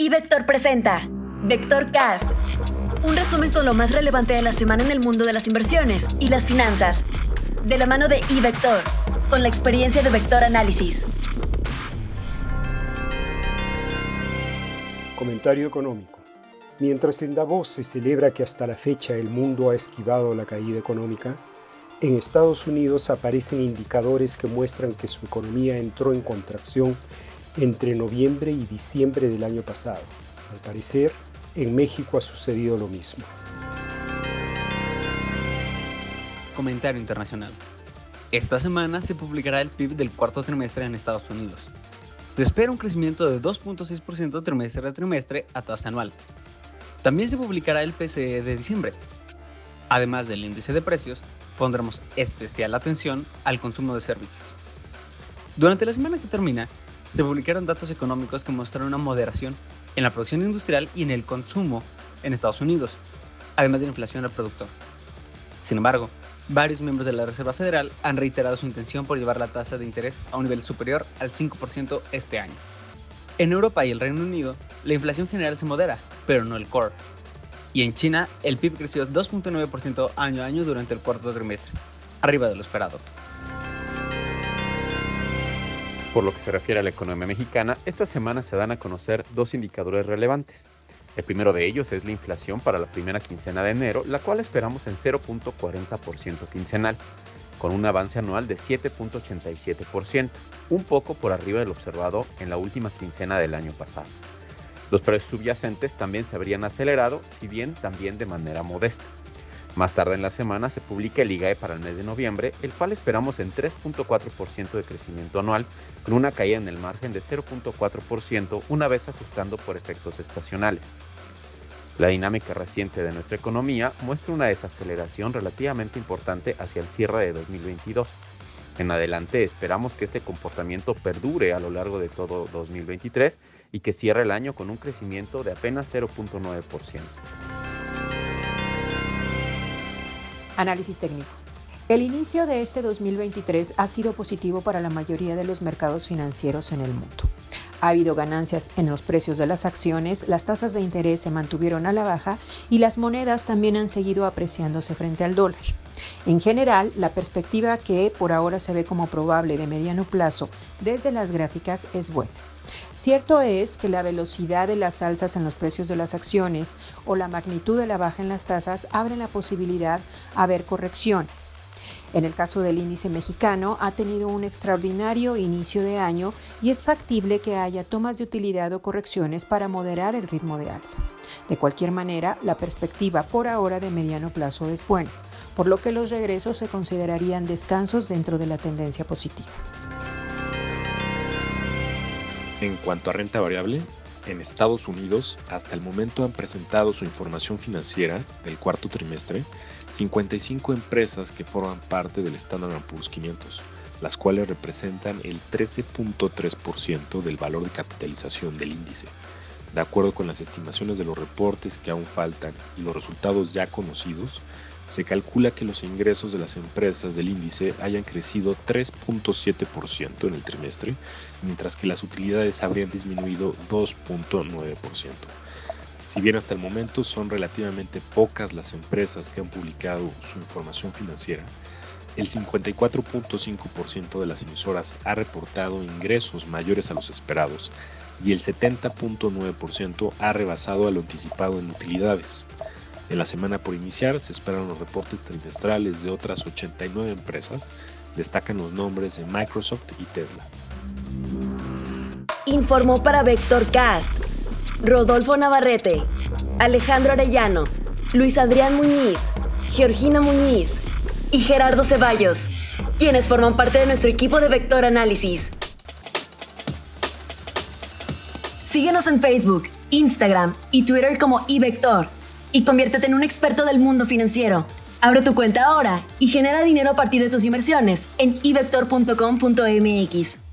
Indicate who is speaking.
Speaker 1: Y Vector presenta Vector Cast, un resumen con lo más relevante de la semana en el mundo de las inversiones y las finanzas, de la mano de iVector, con la experiencia de Vector Análisis.
Speaker 2: Comentario económico. Mientras en Davos se celebra que hasta la fecha el mundo ha esquivado la caída económica, en Estados Unidos aparecen indicadores que muestran que su economía entró en contracción entre noviembre y diciembre del año pasado. Al parecer, en México ha sucedido lo mismo.
Speaker 3: Comentario internacional. Esta semana se publicará el PIB del cuarto trimestre en Estados Unidos. Se espera un crecimiento de 2.6% trimestre a trimestre a tasa anual. También se publicará el PCE de diciembre. Además del índice de precios, pondremos especial atención al consumo de servicios. Durante la semana que termina, se publicaron datos económicos que mostraron una moderación en la producción industrial y en el consumo en Estados Unidos, además de la inflación al productor. Sin embargo, varios miembros de la Reserva Federal han reiterado su intención por llevar la tasa de interés a un nivel superior al 5% este año. En Europa y el Reino Unido, la inflación general se modera, pero no el core, y en China el PIB creció 2.9% año a año durante el cuarto trimestre, arriba de lo esperado.
Speaker 4: Por lo que se refiere a la economía mexicana, esta semana se dan a conocer dos indicadores relevantes. El primero de ellos es la inflación para la primera quincena de enero, la cual esperamos en 0.40% quincenal, con un avance anual de 7.87%, un poco por arriba del observado en la última quincena del año pasado. Los precios subyacentes también se habrían acelerado, si bien también de manera modesta. Más tarde en la semana se publica el IGAE para el mes de noviembre, el cual esperamos en 3.4% de crecimiento anual, con una caída en el margen de 0.4% una vez ajustando por efectos estacionales. La dinámica reciente de nuestra economía muestra una desaceleración relativamente importante hacia el cierre de 2022. En adelante esperamos que este comportamiento perdure a lo largo de todo 2023 y que cierre el año con un crecimiento de apenas 0.9%.
Speaker 5: Análisis técnico. El inicio de este 2023 ha sido positivo para la mayoría de los mercados financieros en el mundo. Ha habido ganancias en los precios de las acciones, las tasas de interés se mantuvieron a la baja y las monedas también han seguido apreciándose frente al dólar. En general, la perspectiva que por ahora se ve como probable de mediano plazo desde las gráficas es buena. Cierto es que la velocidad de las alzas en los precios de las acciones o la magnitud de la baja en las tasas abren la posibilidad a ver correcciones. En el caso del índice mexicano, ha tenido un extraordinario inicio de año y es factible que haya tomas de utilidad o correcciones para moderar el ritmo de alza. De cualquier manera, la perspectiva por ahora de mediano plazo es buena, por lo que los regresos se considerarían descansos dentro de la tendencia positiva.
Speaker 6: En cuanto a renta variable, en Estados Unidos hasta el momento han presentado su información financiera del cuarto trimestre 55 empresas que forman parte del Standard Poor's 500, las cuales representan el 13.3% del valor de capitalización del índice. De acuerdo con las estimaciones de los reportes que aún faltan y los resultados ya conocidos, se calcula que los ingresos de las empresas del índice hayan crecido 3.7% en el trimestre, mientras que las utilidades habrían disminuido 2.9%. Si bien hasta el momento son relativamente pocas las empresas que han publicado su información financiera, el 54.5% de las emisoras ha reportado ingresos mayores a los esperados y el 70.9% ha rebasado a lo anticipado en utilidades. En la semana por iniciar se esperan los reportes trimestrales de otras 89 empresas. Destacan los nombres de Microsoft y Tesla.
Speaker 1: Informó para Vectorcast Rodolfo Navarrete, Alejandro Arellano, Luis Adrián Muñiz, Georgina Muñiz y Gerardo Ceballos, quienes forman parte de nuestro equipo de Vector Análisis. Síguenos en Facebook, Instagram y Twitter como iVector y conviértete en un experto del mundo financiero. Abre tu cuenta ahora y genera dinero a partir de tus inversiones en ivector.com.mx.